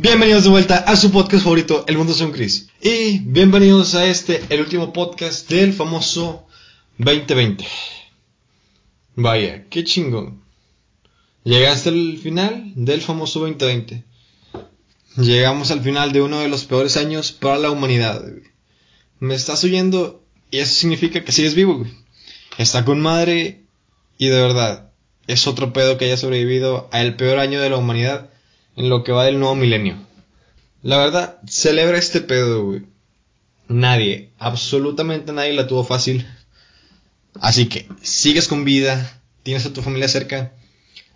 Bienvenidos de vuelta a su podcast favorito, El Mundo Son Chris. Y bienvenidos a este, el último podcast del famoso 2020. Vaya, qué chingón. Llegaste al final del famoso 2020. Llegamos al final de uno de los peores años para la humanidad. Me estás oyendo y eso significa que sigues vivo. Está con madre y de verdad es otro pedo que haya sobrevivido a el peor año de la humanidad en lo que va del nuevo milenio. La verdad, celebra este pedo, güey. Nadie, absolutamente nadie la tuvo fácil. Así que, sigues con vida, tienes a tu familia cerca,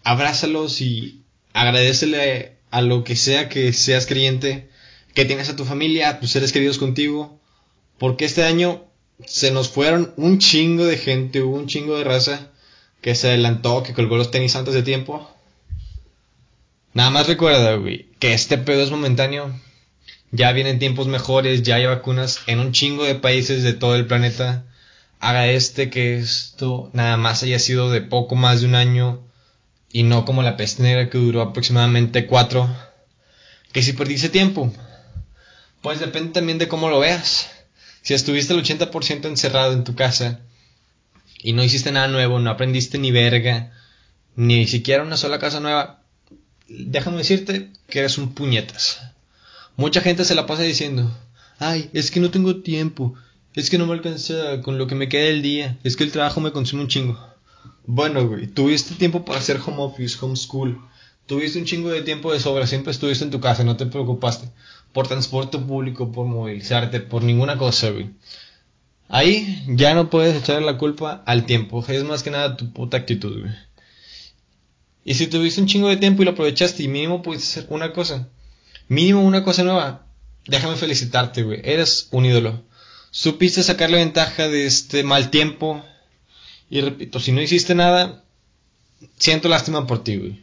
abrázalos y agradecele a lo que sea que seas creyente, que tienes a tu familia, a tus seres queridos contigo, porque este año se nos fueron un chingo de gente, hubo un chingo de raza que se adelantó, que colgó los tenis antes de tiempo, Nada más recuerda, güey, que este pedo es momentáneo. Ya vienen tiempos mejores, ya hay vacunas en un chingo de países de todo el planeta. Haga este que esto nada más haya sido de poco más de un año y no como la peste negra que duró aproximadamente cuatro. Que si perdiste tiempo, pues depende también de cómo lo veas. Si estuviste el 80% encerrado en tu casa y no hiciste nada nuevo, no aprendiste ni verga, ni siquiera una sola casa nueva, déjame decirte que eres un puñetas. Mucha gente se la pasa diciendo, ay, es que no tengo tiempo, es que no me alcanza con lo que me queda del día, es que el trabajo me consume un chingo. Bueno, güey, tuviste tiempo para hacer home office, homeschool, tuviste un chingo de tiempo de sobra, siempre estuviste en tu casa, no te preocupaste por transporte público, por movilizarte, por ninguna cosa, güey. Ahí ya no puedes echarle la culpa al tiempo, es más que nada tu puta actitud, güey. Y si tuviste un chingo de tiempo y lo aprovechaste y mínimo pudiste hacer una cosa, mínimo una cosa nueva, déjame felicitarte, güey. Eres un ídolo. Supiste sacarle ventaja de este mal tiempo. Y repito, si no hiciste nada, siento lástima por ti, güey.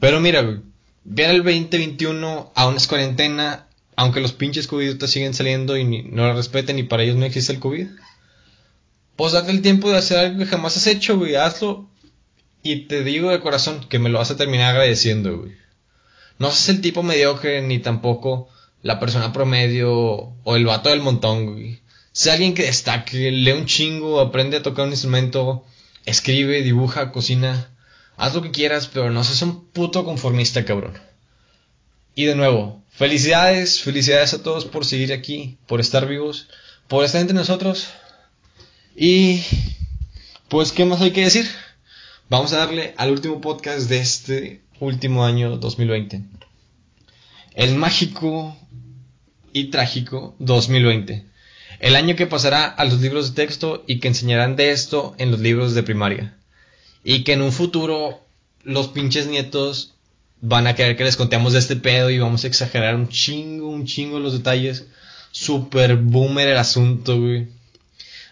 Pero mira, güey, ver el 2021 aún es cuarentena, aunque los pinches COVID siguen saliendo y no lo respeten y para ellos no existe el COVID. Pues date el tiempo de hacer algo que jamás has hecho, güey. Hazlo y te digo de corazón que me lo vas a terminar agradeciendo, güey. No seas el tipo mediocre ni tampoco la persona promedio o el vato del montón, güey. Sé alguien que destaque, lee un chingo, aprende a tocar un instrumento, escribe, dibuja, cocina. Haz lo que quieras, pero no seas un puto conformista, cabrón. Y de nuevo, felicidades, felicidades a todos por seguir aquí, por estar vivos, por estar entre nosotros. Y pues, ¿qué más hay que decir? Vamos a darle al último podcast de este último año 2020. El mágico y trágico 2020. El año que pasará a los libros de texto y que enseñarán de esto en los libros de primaria. Y que en un futuro los pinches nietos van a querer que les contemos de este pedo y vamos a exagerar un chingo, un chingo los detalles. Super boomer el asunto, güey.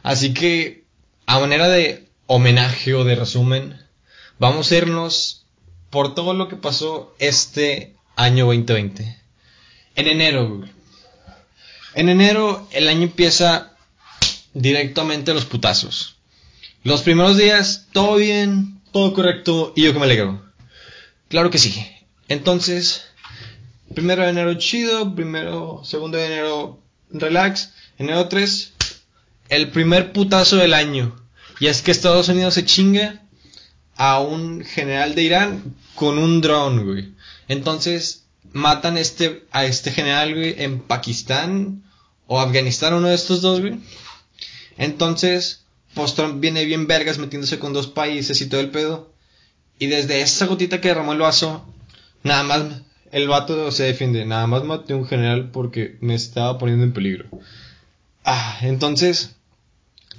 Así que, a manera de homenaje o de resumen, Vamos a irnos por todo lo que pasó este año 2020. En enero, En enero el año empieza directamente a los putazos. Los primeros días, todo bien, todo correcto y yo que me alegro. Claro que sí. Entonces, primero de enero chido, primero, segundo de enero relax, enero 3, el primer putazo del año. Y es que Estados Unidos se chinga a un general de Irán con un dron, güey. Entonces, matan este, a este general, güey, en Pakistán o Afganistán, uno de estos dos, güey. Entonces, post viene bien vergas metiéndose con dos países y todo el pedo. Y desde esa gotita que derramó el vaso, nada más el vato se defiende. Nada más maté a un general porque me estaba poniendo en peligro. Ah, entonces,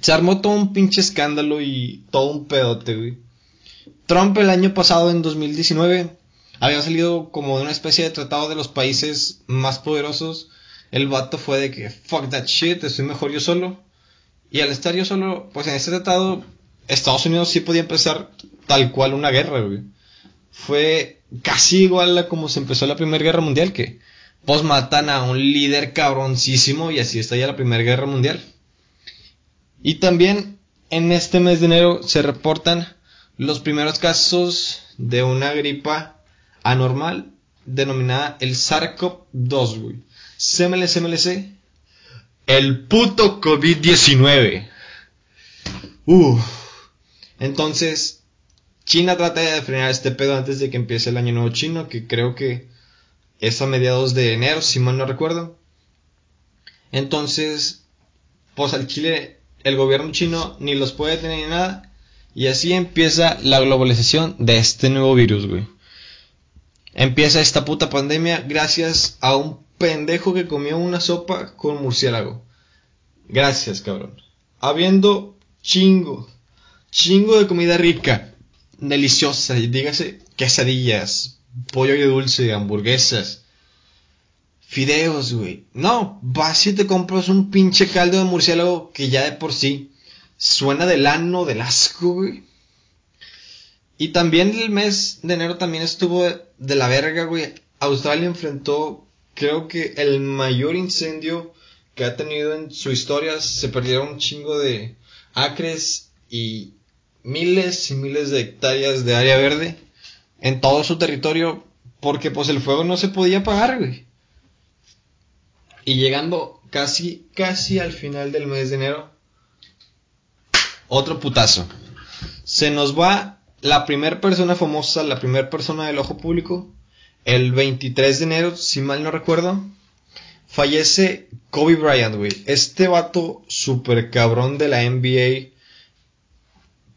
se armó todo un pinche escándalo y todo un pedote, güey. Trump el año pasado, en 2019, había salido como de una especie de tratado de los países más poderosos. El vato fue de que, fuck that shit, estoy mejor yo solo. Y al estar yo solo, pues en este tratado, Estados Unidos sí podía empezar tal cual una guerra. Fue casi igual a como se empezó la Primera Guerra Mundial, que pues matan a un líder cabroncísimo y así está ya la Primera Guerra Mundial. Y también en este mes de enero se reportan los primeros casos de una gripa anormal denominada el SARS-CoV-2, güey. CMLC, CMLC. El puto COVID-19. Uf. Entonces, China trata de frenar este pedo antes de que empiece el año nuevo chino, que creo que es a mediados de enero, si mal no recuerdo. Entonces, pues al Chile, el gobierno chino ni los puede tener ni nada. Y así empieza la globalización de este nuevo virus, güey. Empieza esta puta pandemia gracias a un pendejo que comió una sopa con murciélago. Gracias, cabrón. Habiendo chingo, chingo de comida rica, deliciosa, y dígase quesadillas, pollo y dulce, hamburguesas, fideos, güey. No, vas y te compras un pinche caldo de murciélago que ya de por sí suena del ano, del asco, güey. Y también el mes de enero también estuvo de la verga, güey. Australia enfrentó, creo que el mayor incendio que ha tenido en su historia. Se perdieron un chingo de acres y miles y miles de hectáreas de área verde en todo su territorio porque pues el fuego no se podía apagar, güey. Y llegando casi, casi al final del mes de enero, otro putazo. Se nos va la primera persona famosa, la primera persona del ojo público, el 23 de enero, si mal no recuerdo, fallece Kobe Bryant, güey. Este vato super cabrón de la NBA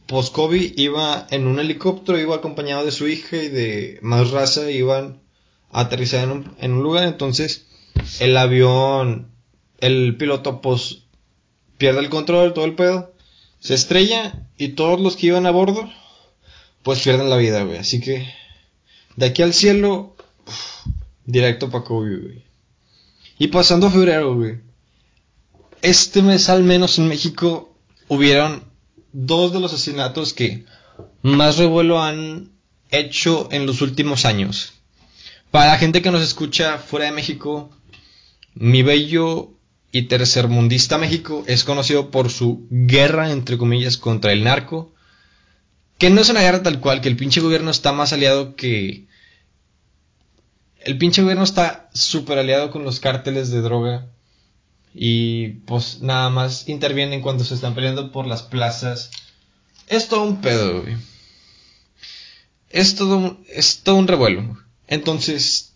pues Kobe iba en un helicóptero, iba acompañado de su hija y de más raza, iban a aterrizar en un, lugar, entonces el avión, el piloto pues pierde el control, todo el pedo, se estrella y todos los que iban a bordo pues pierden la vida, güey. Así que de aquí al cielo, directo para Kobe, güey. Y pasando a febrero, güey. Este mes al menos en México hubieron dos de los asesinatos que más revuelo han hecho en los últimos años. Para la gente que nos escucha fuera de México, mi bello y tercermundista México es conocido por su guerra, entre comillas, contra el narco. Que no es una guerra tal cual, que el pinche gobierno está más aliado que... El pinche gobierno está súper aliado con los cárteles de droga y pues nada más intervienen cuando se están peleando por las plazas. Es todo un pedo, güey. Es todo un, es todo un revuelo. Entonces,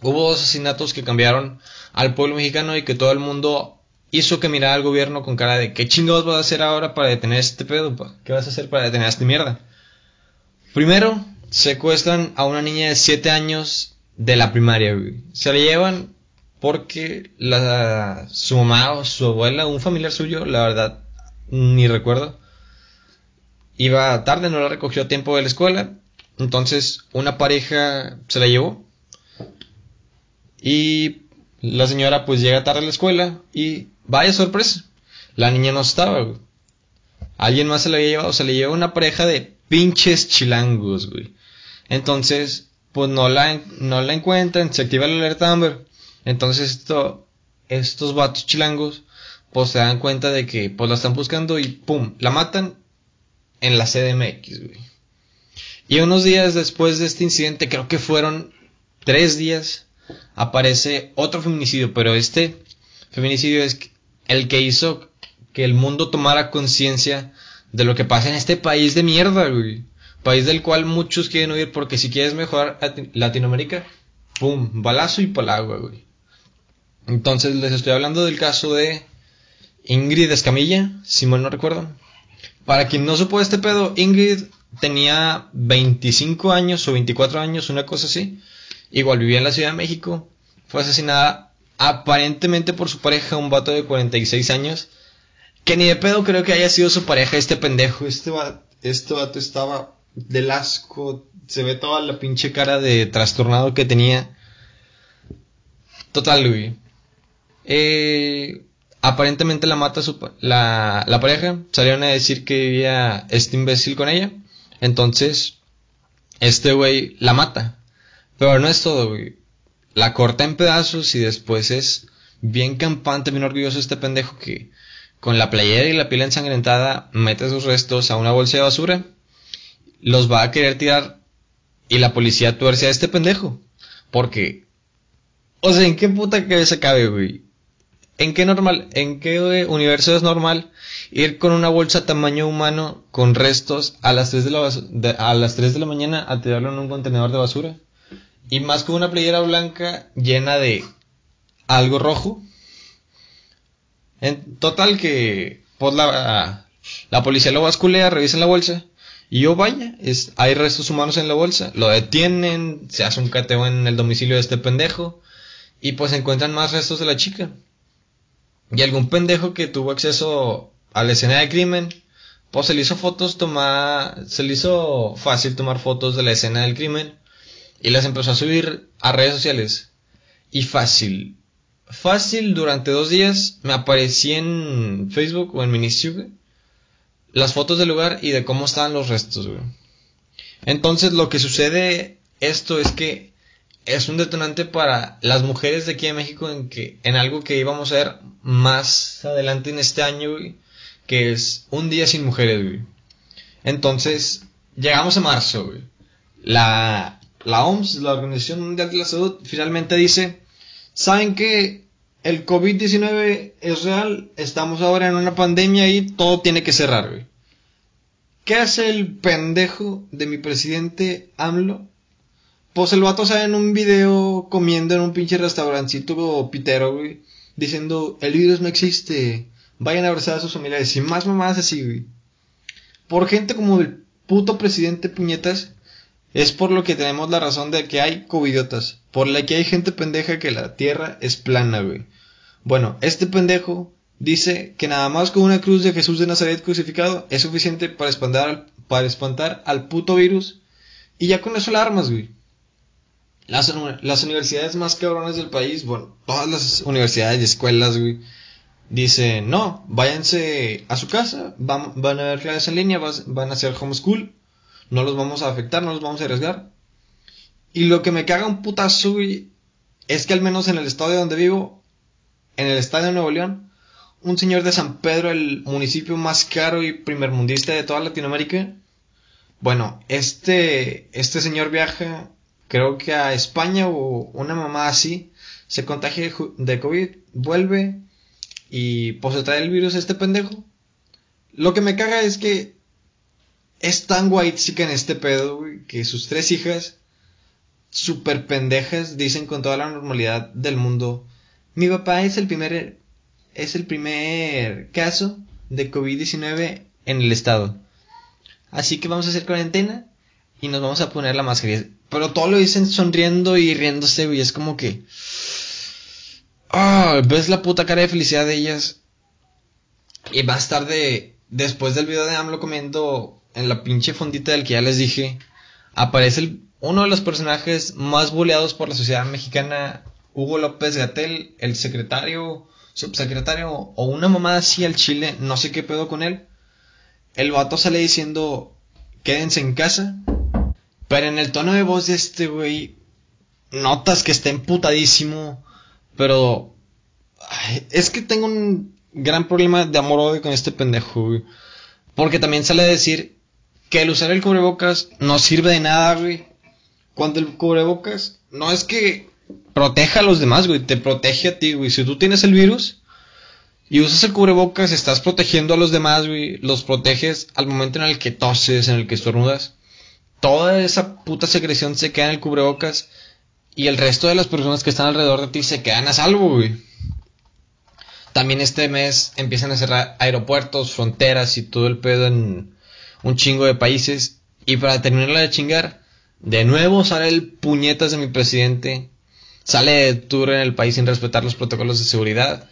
hubo dos asesinatos que cambiaron al pueblo mexicano y que todo el mundo hizo que mirara al gobierno con cara de ¿qué chingados vas a hacer ahora para detener este pedo? ¿Qué vas a hacer para detener esta mierda? Primero, secuestran a una niña de 7 años de la primaria, güey. Se la llevan porque la, su mamá o su abuela, un familiar suyo, la verdad, ni recuerdo, iba tarde, no la recogió a tiempo de la escuela, entonces una pareja se la llevó y la señora pues llega tarde a la escuela y vaya sorpresa, la niña no estaba, güey. Alguien más se la había llevado, se le llevó una pareja de pinches chilangos, güey. Entonces, pues no la, no la encuentran, se activa la alerta Amber entonces esto, estos vatos chilangos, pues se dan cuenta de que pues la están buscando y pum, la matan en la CDMX, güey. Y unos días después de este incidente, creo que fueron tres días, aparece otro feminicidio, pero este feminicidio es el que hizo que el mundo tomara conciencia de lo que pasa en este país de mierda, güey. País del cual muchos quieren huir porque si quieres mejorar Latinoamérica, pum, balazo y palagua, güey. Entonces les estoy hablando del caso de Ingrid Escamilla, si mal no recuerdo. Para quien no supo este pedo, Ingrid tenía 25 años o 24 años, una cosa así. Igual vivía en la Ciudad de México. Fue asesinada aparentemente por su pareja, un vato de 46 años. Que ni de pedo creo que haya sido su pareja este pendejo. Este vato, este vato estaba del asco. Se ve toda la pinche cara de trastornado que tenía. Total, güey. Eh, aparentemente la mata su, la, la pareja. Salieron a decir que vivía este imbécil con ella. Entonces, este güey la mata. Pero no es todo, güey. La corta en pedazos y después es bien campante, bien orgulloso este pendejo que con la playera y la piel ensangrentada mete sus restos a una bolsa de basura. Los va a querer tirar y la policía tuerce a este pendejo. Porque, o sea, ¿en qué puta cabeza cabe, güey? ¿En qué normal, en qué universo es normal ir con una bolsa tamaño humano con restos a las 3 de la, a las 3 de la mañana a tirarlo en un contenedor de basura? Y más con una playera blanca llena de algo rojo. En total que pues la, la policía lo basculea, revisa la bolsa. Y yo vaya, es, hay restos humanos en la bolsa. Lo detienen, se hace un cateo en el domicilio de este pendejo. Y pues encuentran más restos de la chica. Y algún pendejo que tuvo acceso a la escena de crimen, pues se le hizo fotos tomar, se le hizo fácil tomar fotos de la escena del crimen y las empezó a subir a redes sociales. Y fácil, fácil durante dos días me aparecí en Facebook o en Ministry, las fotos del lugar y de cómo estaban los restos, güey. Entonces lo que sucede esto es que es un detonante para las mujeres de aquí en México en que en algo que íbamos a ver más adelante en este año, güey, que es un día sin mujeres, güey. Entonces, llegamos a marzo, güey. La, la OMS, la Organización Mundial de la Salud, finalmente dice, ¿saben que el COVID-19 es real? Estamos ahora en una pandemia y todo tiene que cerrar, güey. ¿Qué hace el pendejo de mi presidente AMLO? Pues el vato sale en un video comiendo en un pinche restaurancito pitero, güey. Diciendo, el virus no existe. Vayan a abrazar a sus familiares. Y más mamadas así, güey. Por gente como el puto presidente puñetas. Es por lo que tenemos la razón de que hay covidiotas. Por la que hay gente pendeja que la tierra es plana, güey. Bueno, este pendejo dice que nada más con una cruz de Jesús de Nazaret crucificado es suficiente para espantar, para espantar al puto virus. Y ya con eso la armas, güey. Las, universidades más cabronas del país, bueno, todas las universidades y escuelas, güey, dicen, no, váyanse a su casa, van, van a ver clases en línea, van a hacer homeschool, no los vamos a afectar, no los vamos a arriesgar. Y lo que me caga un putazo, es que al menos en el estado de donde vivo, en el estado de Nuevo León, un señor de San Pedro, el municipio más caro y primermundista de toda Latinoamérica, bueno, este, este señor viaja creo que a España o una mamá así, se contagia de COVID, vuelve y pues se trae el virus este pendejo. Lo que me caga es que es tan white en este pedo, güey, que sus tres hijas, super pendejas, dicen con toda la normalidad del mundo, mi papá es el primer, es el primer caso de COVID-19 en el estado. Así que vamos a hacer cuarentena y nos vamos a poner la mascarilla. Pero todo lo dicen sonriendo y riéndose, güey. Es como que. Ah, ves la puta cara de felicidad de ellas. Y más tarde, después del video de AMLO comiendo en la pinche fondita del que ya les dije, aparece uno de los personajes más boleados por la sociedad mexicana, Hugo López Gatel, el secretario, subsecretario o una mamada así al Chile, no sé qué pedo con él. El vato sale diciendo, quédense en casa, pero en el tono de voz de este güey, notas que está emputadísimo. Pero es que tengo un gran problema de amor-odio con este pendejo. Porque también sale a decir que el usar el cubrebocas no sirve de nada, güey. Cuando el cubrebocas no es que proteja a los demás, güey, te protege a ti, güey. Si tú tienes el virus y usas el cubrebocas, estás protegiendo a los demás, güey. Los proteges al momento en el que toses, en el que estornudas toda esa puta secreción se queda en el cubrebocas y el resto de las personas que están alrededor de ti se quedan a salvo, güey. También este mes empiezan a cerrar aeropuertos, fronteras y todo el pedo en un chingo de países. Y para terminarla de chingar, de nuevo sale el puñetas de mi presidente. Sale de tour en el país sin respetar los protocolos de seguridad.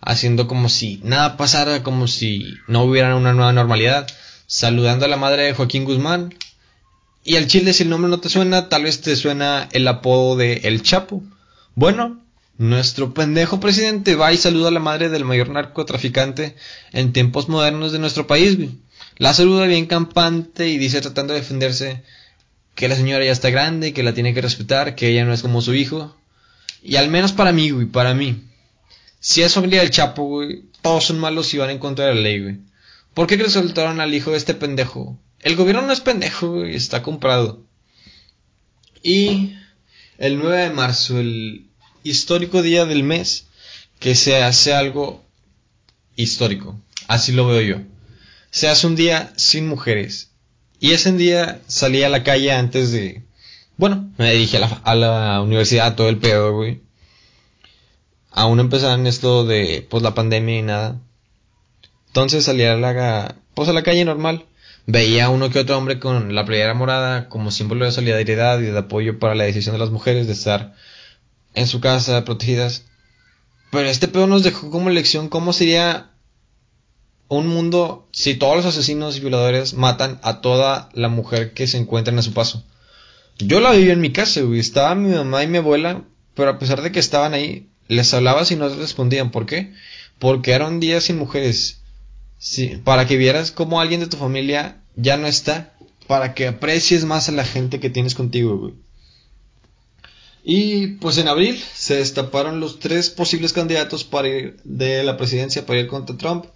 Haciendo como si nada pasara, como si no hubiera una nueva normalidad. Saludando a la madre de Joaquín Guzmán y al chile, si el nombre no te suena, tal vez te suena el apodo de El Chapo. Bueno, nuestro pendejo presidente va y saluda a la madre del mayor narcotraficante en tiempos modernos de nuestro país, La saluda bien campante y dice tratando de defenderse que la señora ya está grande, que la tiene que respetar, que ella no es como su hijo. Y al menos para mí, güey, para mí. Si es familia del Chapo, güey, todos son malos y van en contra de la ley, güey. ¿Por qué que soltaron al hijo de este pendejo? El gobierno no es pendejo, y está comprado. Y el 9 de marzo, el histórico día del mes, que se hace algo histórico. Así lo veo yo. Se hace un día sin mujeres. Y ese día salí a la calle antes de... Bueno, me dirigí a la, a la universidad, todo el pedo, güey. Aún empezaban esto de, pues, la pandemia y nada. Entonces salí a la, pues, a la calle normal. Veía uno que otro hombre con la playera morada como símbolo de solidaridad y de apoyo para la decisión de las mujeres de estar en su casa protegidas. Pero este pedo nos dejó como lección cómo sería un mundo si todos los asesinos y violadores matan a toda la mujer que se encuentran a su paso. Yo la viví en mi casa, güey. Estaba mi mamá y mi abuela, pero a pesar de que estaban ahí, les hablaba y no respondían. ¿Por qué? Porque eran días sin mujeres. Sí, para que vieras cómo alguien de tu familia ya no está. Para que aprecies más a la gente que tienes contigo, güey. Y pues en abril se destaparon los tres posibles candidatos para ir de la presidencia para ir contra Trump.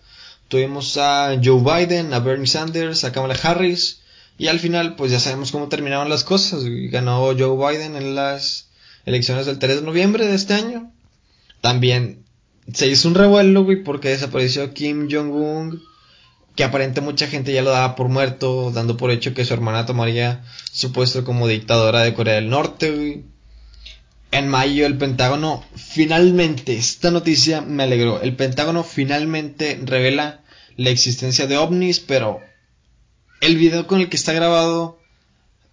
Tuvimos a Joe Biden, a Bernie Sanders, a Kamala Harris. Y al final, pues ya sabemos cómo terminaron las cosas. Ganó Joe Biden en las elecciones del 3 de noviembre de este año. También se hizo un revuelo, güey, porque desapareció Kim Jong-un. Que aparente mucha gente ya lo daba por muerto, dando por hecho que su hermana tomaría su puesto como dictadora de Corea del Norte, güey en mayo el Pentágono finalmente, esta noticia me alegró, el Pentágono finalmente revela la existencia de ovnis, pero el video con el que está grabado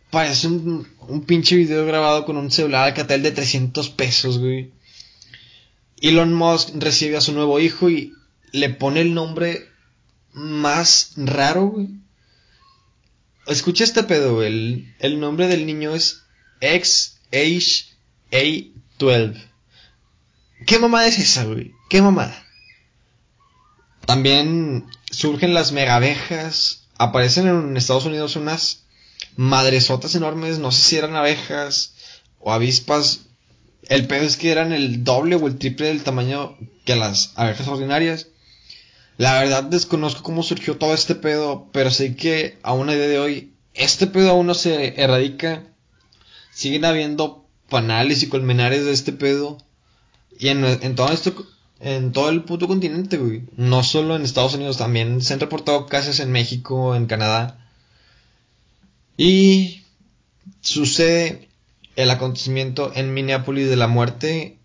parece un, un pinche video grabado con un celular Alcatel de 300 pesos, güey. Elon Musk recibe a su nuevo hijo y le pone el nombre más raro, güey. Escucha este pedo, güey. El, el nombre del niño es X H a12. ¿Qué mamada es esa, güey? ¿Qué mamada? También surgen las megabejas. Aparecen en Estados Unidos unas madresotas enormes. No sé si eran abejas o avispas. El pedo es que eran el doble o el triple del tamaño que las abejas ordinarias. La verdad desconozco cómo surgió todo este pedo, pero sé que aún a día de hoy este pedo aún no se erradica. Siguen habiendo panales y colmenares de este pedo. Y en, todo esto, en todo el puto continente, güey. No solo en Estados Unidos, también se han reportado casos en México, en Canadá. Y sucede el acontecimiento en Minneapolis de la muerte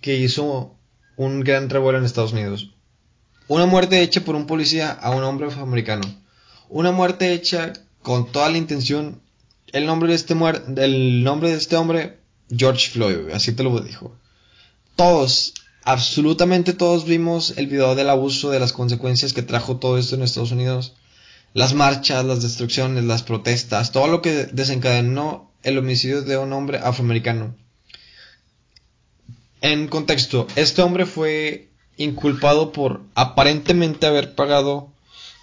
que hizo un gran revuelo en Estados Unidos. Una muerte hecha por un policía a un hombre afroamericano. Una muerte hecha con toda la intención el nombre de este del nombre de este hombre, George Floyd, así te lo dijo. Todos, absolutamente todos vimos el video del abuso, de las consecuencias que trajo todo esto en Estados Unidos. Las marchas, las destrucciones, las protestas, todo lo que desencadenó el homicidio de un hombre afroamericano. En contexto, este hombre fue inculpado por aparentemente haber pagado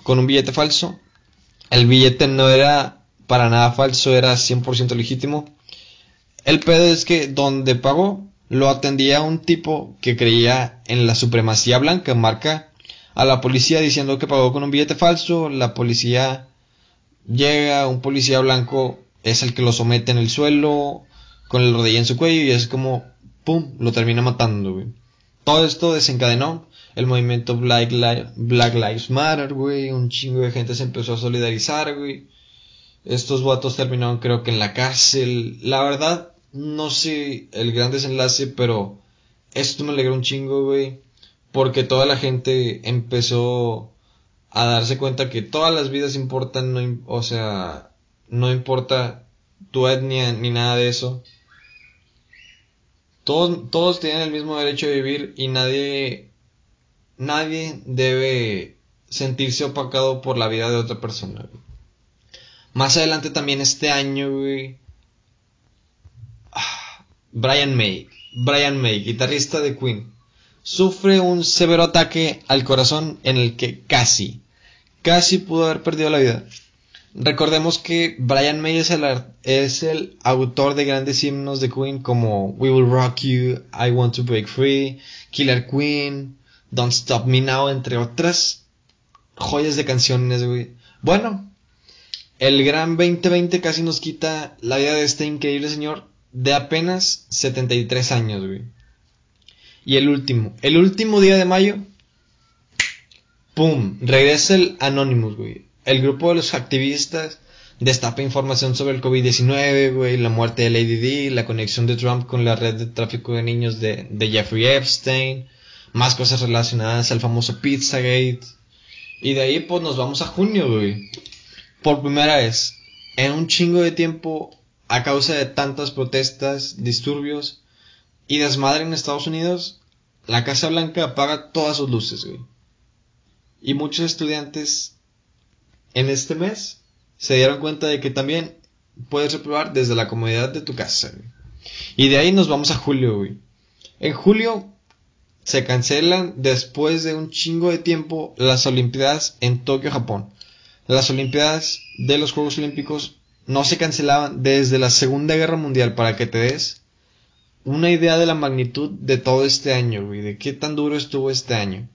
con un billete falso. El billete no era para nada falso, era 100% legítimo. El pedo es que donde pagó lo atendía un tipo que creía en la supremacía blanca, marca a la policía diciendo que pagó con un billete falso, la policía llega, un policía blanco es el que lo somete en el suelo, con el rodilla en su cuello y es como, ¡pum!, lo termina matando, güey. Todo esto desencadenó el movimiento Black, Lives Matter, güey, un chingo de gente se empezó a solidarizar, güey. Estos vatos terminaron creo que en la cárcel. La verdad, no sé el gran desenlace, pero esto me alegró un chingo, güey. Porque toda la gente empezó a darse cuenta que todas las vidas importan, o sea, no importa tu etnia ni nada de eso. Todos, todos tienen el mismo derecho de vivir y nadie, nadie debe sentirse opacado por la vida de otra persona. Más adelante también este año, güey. Brian May. Brian May, guitarrista de Queen. Sufre un severo ataque al corazón en el que casi, casi pudo haber perdido la vida. Recordemos que Brian May es el, es el autor de grandes himnos de Queen como We Will Rock You, I Want to Break Free, Killer Queen, Don't Stop Me Now, entre otras joyas de canciones. Bueno, el gran 2020 casi nos quita la vida de este increíble señor. De apenas 73 años, güey. Y el último, el último día de mayo, ¡pum! Regresa el Anonymous, güey. El grupo de los activistas destapa información sobre el COVID-19, güey, la muerte de Lady D, la conexión de Trump con la red de tráfico de niños de, de Jeffrey Epstein, más cosas relacionadas al famoso Pizzagate. Y de ahí pues nos vamos a junio, güey. Por primera vez, en un chingo de tiempo, a causa de tantas protestas, disturbios y desmadre en Estados Unidos, la Casa Blanca apaga todas sus luces, güey. Y muchos estudiantes en este mes se dieron cuenta de que también puedes reprobar desde la comodidad de tu casa. Güey. Y de ahí nos vamos a julio, güey. En julio se cancelan después de un chingo de tiempo las Olimpiadas en Tokio, Japón. Las Olimpiadas de los Juegos Olímpicos no se cancelaban desde la Segunda Guerra Mundial para que te des una idea de la magnitud de todo este año, güey, de qué tan duro estuvo este año.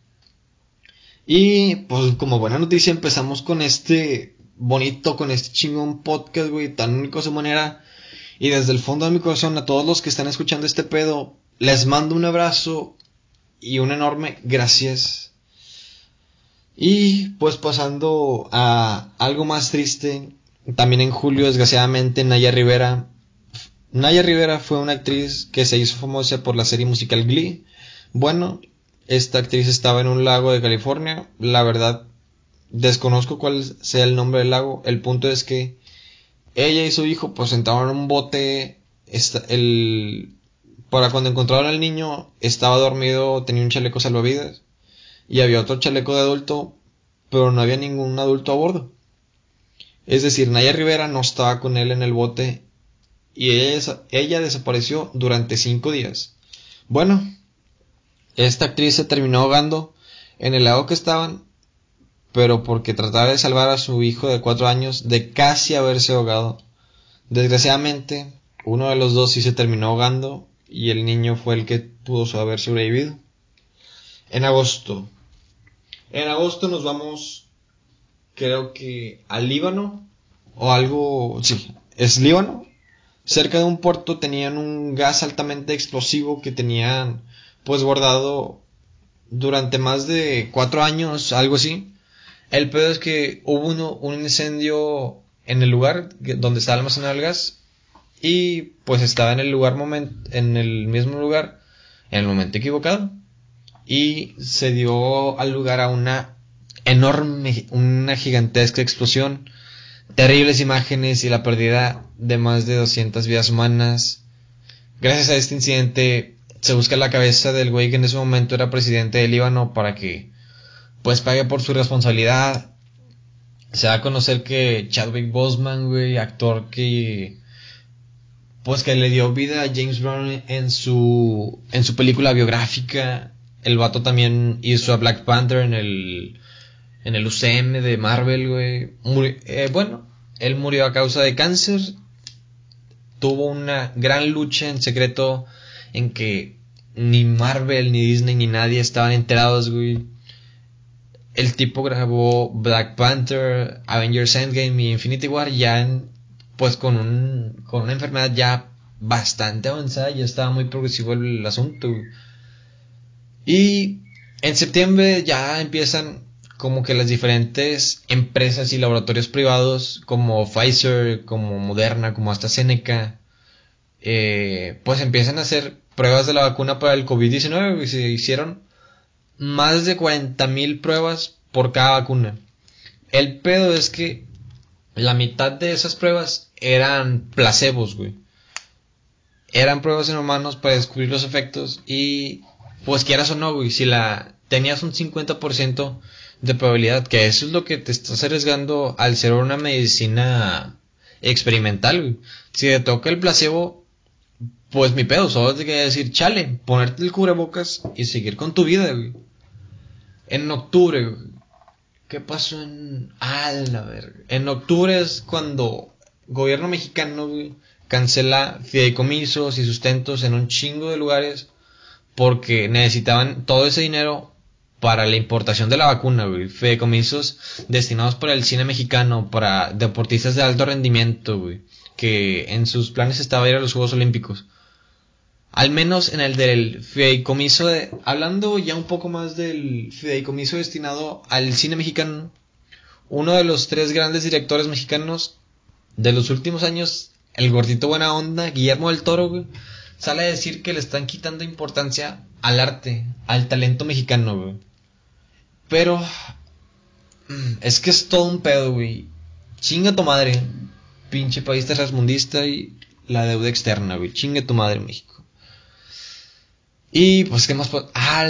Y pues como buena noticia empezamos con este bonito, con este chingón podcast, güey, tan único su manera. Y desde el fondo de mi corazón a todos los que están escuchando este pedo, les mando un abrazo y un enorme gracias. Y pues pasando a algo más triste, también en julio desgraciadamente Naya Rivera. Naya Rivera fue una actriz que se hizo famosa por la serie musical Glee. Bueno, esta actriz estaba en un lago de California. La verdad, desconozco cuál sea el nombre del lago. El punto es que ella y su hijo pues en un bote. el, para cuando encontraron al niño, estaba dormido, tenía un chaleco salvavidas. Y había otro chaleco de adulto, pero no había ningún adulto a bordo. Es decir, Naya Rivera no estaba con él en el bote y ella, desapareció durante cinco días. Bueno, esta actriz se terminó ahogando en el lago que estaban, pero porque trataba de salvar a su hijo de cuatro años de casi haberse ahogado. Desgraciadamente, uno de los dos sí se terminó ahogando y el niño fue el que pudo haber sobrevivido. En agosto. En agosto nos vamos, creo que al Líbano o algo, sí, es Líbano. Cerca de un puerto tenían un gas altamente explosivo que tenían pues guardado durante más de cuatro años, algo así. El peor es que hubo uno, un incendio en el lugar donde estaba almacenado el gas y pues estaba en el lugar en el mismo lugar en el momento equivocado y se dio al lugar a una enorme, una gigantesca explosión, terribles imágenes y la pérdida de más de 200 vidas humanas. Gracias a este incidente se busca la cabeza del güey que en ese momento era presidente del Líbano para que pues pague por su responsabilidad. Se da a conocer que Chadwick Boseman, güey, actor que pues que le dio vida a James Brown en su en su película biográfica. El vato también hizo a Black Panther en el en el UCM de Marvel, güey. Eh, bueno, él murió a causa de cáncer. Tuvo una gran lucha en secreto en que ni Marvel, ni Disney, ni nadie estaban enterados, güey. El tipo grabó Black Panther, Avengers Endgame y Infinity War ya en, pues con un, con una enfermedad ya bastante avanzada, ya estaba muy progresivo el, asunto. Y en septiembre ya empiezan como que las diferentes empresas y laboratorios privados como Pfizer, como Moderna, como hasta Seneca, eh, pues empiezan a hacer pruebas de la vacuna para el COVID-19 y se hicieron más de 40.000 pruebas por cada vacuna. El pedo es que la mitad de esas pruebas eran placebos, güey. Eran pruebas en humanos para descubrir los efectos y pues quieras o no, güey, si la tenías un 50% de probabilidad, que eso es lo que te estás arriesgando al ser una medicina experimental, güey. Si te toca el placebo, pues mi pedo, solo te quería decir, chale, ponerte el cubrebocas y seguir con tu vida, güey. En octubre, güey. ¿Qué pasó en... Ah, la verga. En octubre es cuando gobierno mexicano, güey, cancela fideicomisos y sustentos en un chingo de lugares porque necesitaban todo ese dinero para la importación de la vacuna, güey. Fideicomisos destinados para el cine mexicano, para deportistas de alto rendimiento, güey que en sus planes estaba ir a los Juegos Olímpicos. Al menos en el del fideicomiso de... Hablando ya un poco más del fideicomiso destinado al cine mexicano, uno de los tres grandes directores mexicanos de los últimos años, el gordito buena onda, Guillermo del Toro, güey, sale a decir que le están quitando importancia al arte, al talento mexicano, güey. Pero mm, es que es todo un pedo, güey. Chinga tu madre, pinche país tercermundista y la deuda externa, güey. Chinga tu madre, México. Y pues, ¿qué más? Ah,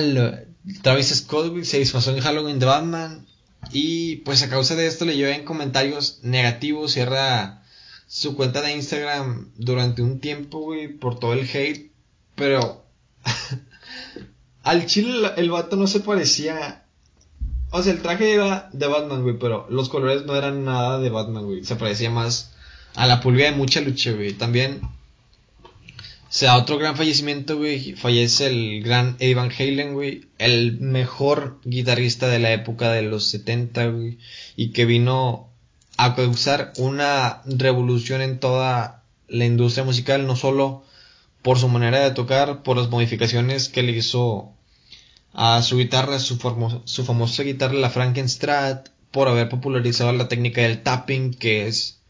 Travis Scott, güey, se disfrazó en Halloween de Batman. Y pues a causa de esto le llevé en comentarios negativos. Cierra su cuenta de Instagram durante un tiempo, güey, por todo el hate. Pero al chile el vato no se parecía. O sea, el traje era de Batman, güey, pero los colores no eran nada de Batman, güey. Se parecía más a la pulga de mucha lucha, güey. También se da otro gran fallecimiento, güey. Fallece el gran Eddie Van Halen, güey. El mejor guitarrista de la época de los 70, güey. Y que vino a causar una revolución en toda la industria musical, no solo por su manera de tocar, por las modificaciones que le hizo a su guitarra, su, su famosa guitarra, la Frankenstrat, por haber popularizado la técnica del tapping, que es,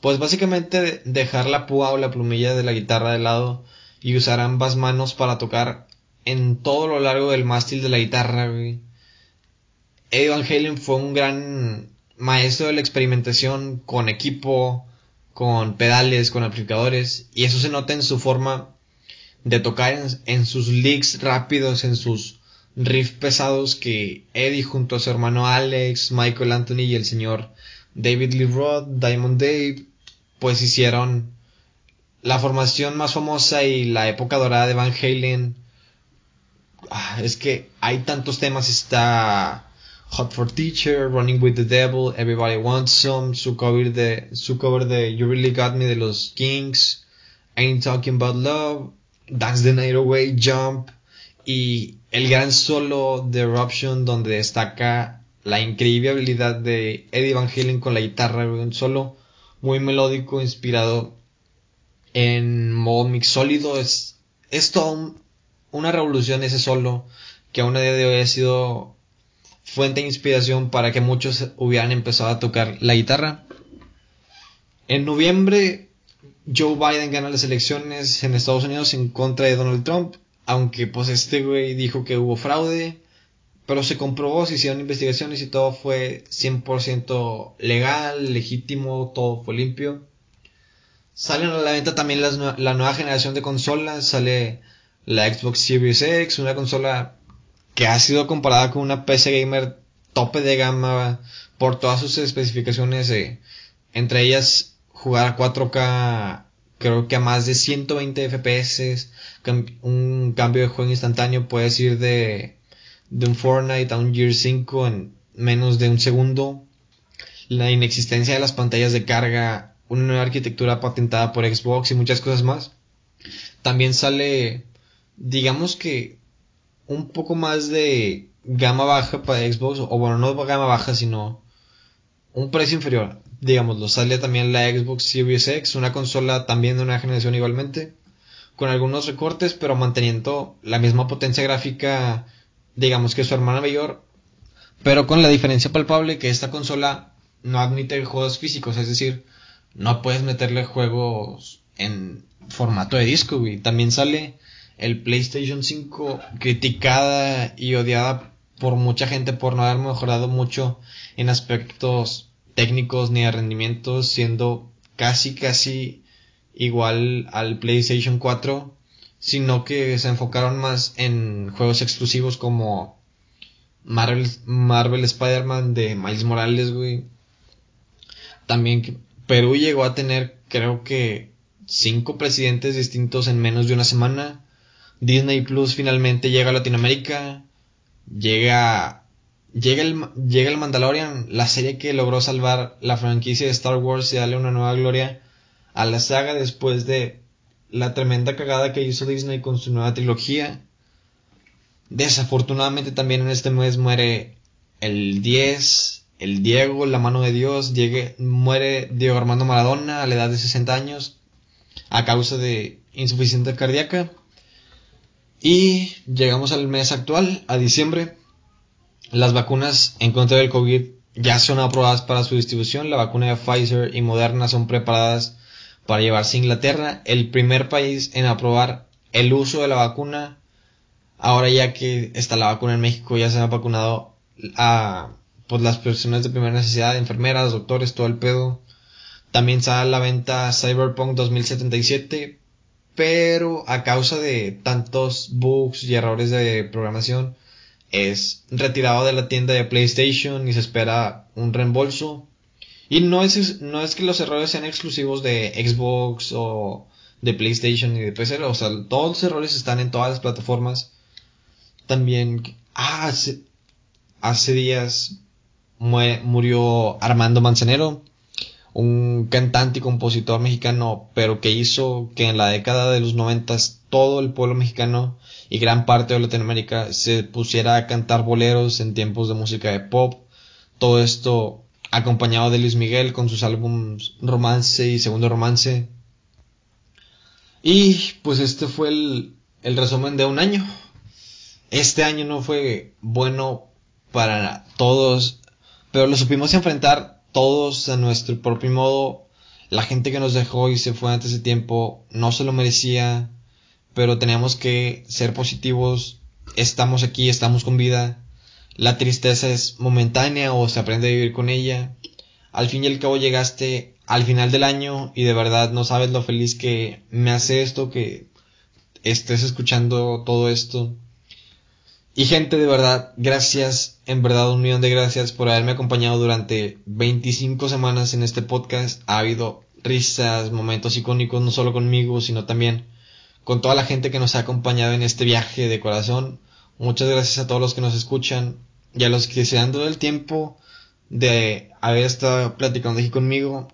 pues básicamente dejar la púa o la plumilla de la guitarra de lado y usar ambas manos para tocar en todo lo largo del mástil de la guitarra, Eddie Van Halen fue un gran maestro de la experimentación con equipo, con pedales, con amplificadores, y eso se nota en su forma de tocar en, sus licks rápidos, en sus riffs pesados que Eddie junto a su hermano Alex, Michael Anthony y el señor David Lee Roth, Diamond Dave, pues hicieron la formación más famosa y la época dorada de Van Halen. Ah, es que hay tantos temas, está Hot for Teacher, Running with the Devil, Everybody Wants Some, su cover de, su cover de You Really Got Me de los Kings, Ain't Talking About Love, Dance the Night Away, Jump, y el gran solo de Eruption donde destaca la increíble habilidad de Eddie Van Halen con la guitarra, un solo muy melódico, inspirado en modo mix sólido, es, es todo una revolución ese solo que aún a día de hoy ha sido fuente de inspiración para que muchos hubieran empezado a tocar la guitarra. En noviembre, Joe Biden gana las elecciones en Estados Unidos en contra de Donald Trump, aunque pues este güey dijo que hubo fraude, pero se comprobó, se hicieron investigaciones y todo fue 100% legal, legítimo, todo fue limpio. Salen a la venta también la nueva generación de consolas, sale la Xbox Series X, una consola que ha sido comparada con una PC gamer tope de gama por todas sus especificaciones, entre ellas jugar a 4K, creo que a más de 120 FPS, un cambio de juego instantáneo, puedes ir de, de un Fortnite a un Gear 5 en menos de un segundo, la inexistencia de las pantallas de carga, una nueva arquitectura patentada por Xbox y muchas cosas más. También sale, digamos que un poco más de gama baja para Xbox, o bueno, no gama baja, sino un precio inferior, digámoslo. Sale también la Xbox Series X, una consola también de una generación igualmente, con algunos recortes, pero manteniendo la misma potencia gráfica, digamos que su hermana mayor, pero con la diferencia palpable que esta consola no admite juegos físicos, es decir, no puedes meterle juegos en formato de disco, y También sale el PlayStation 5 criticada y odiada por mucha gente por no haber mejorado mucho en aspectos técnicos ni de rendimiento, siendo casi casi igual al PlayStation 4, sino que se enfocaron más en juegos exclusivos como Marvel, Marvel Spider-Man de Miles Morales, güey. También Perú llegó a tener, creo que, cinco presidentes distintos en menos de una semana Disney Plus finalmente llega a Latinoamérica. Llega. Llega el, llega el Mandalorian, la serie que logró salvar la franquicia de Star Wars y darle una nueva gloria a la saga después de la tremenda cagada que hizo Disney con su nueva trilogía. Desafortunadamente también en este mes muere el 10, el Diego, la mano de Dios, muere Diego Armando Maradona a la edad de 60 años a causa de insuficiencia cardíaca. Y llegamos al mes actual, a diciembre. Las vacunas en contra del COVID ya son aprobadas para su distribución. La vacuna de Pfizer y Moderna son preparadas para llevarse a Inglaterra, el primer país en aprobar el uso de la vacuna. Ahora ya que está la vacuna en México, ya se han vacunado a pues, las personas de primera necesidad, enfermeras, doctores, todo el pedo. También sale a la venta Cyberpunk 2077, pero a causa de tantos bugs y errores de programación, es retirado de la tienda de PlayStation y se espera un reembolso. Y no es, no es que los errores sean exclusivos de Xbox o de PlayStation y de PC, o sea, todos los errores están en todas las plataformas. También, ah, hace, hace días murió Armando Manzanero, un cantante y compositor mexicano, pero que hizo que en la década de los noventas todo el pueblo mexicano y gran parte de Latinoamérica se pusiera a cantar boleros en tiempos de música de pop. Todo esto acompañado de Luis Miguel con sus álbumes Romance y Segundo Romance. Y pues este fue el, el resumen de un año. Este año no fue bueno para todos, pero lo supimos enfrentar todos a nuestro propio modo. La gente que nos dejó y se fue antes de tiempo no se lo merecía, pero teníamos que ser positivos. Estamos aquí, estamos con vida la tristeza es momentánea o se aprende a vivir con ella. Al fin y al cabo llegaste al final del año y de verdad no sabes lo feliz que me hace esto, que estés escuchando todo esto. Y gente, de verdad, gracias, en verdad un millón de gracias por haberme acompañado durante 25 semanas en este podcast. Ha habido risas, momentos icónicos, no solo conmigo, sino también con toda la gente que nos ha acompañado en este viaje de corazón. Muchas gracias a todos los que nos escuchan y a los que se han dado el tiempo de haber estado platicando aquí conmigo.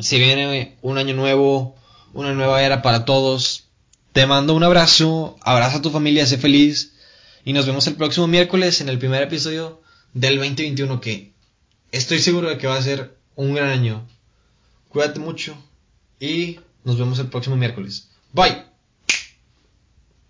Se viene un año nuevo, una nueva era para todos. Te mando un abrazo, abraza a tu familia, sé feliz y nos vemos el próximo miércoles en el primer episodio del 2021 que estoy seguro de que va a ser un gran año. Cuídate mucho y nos vemos el próximo miércoles. Bye.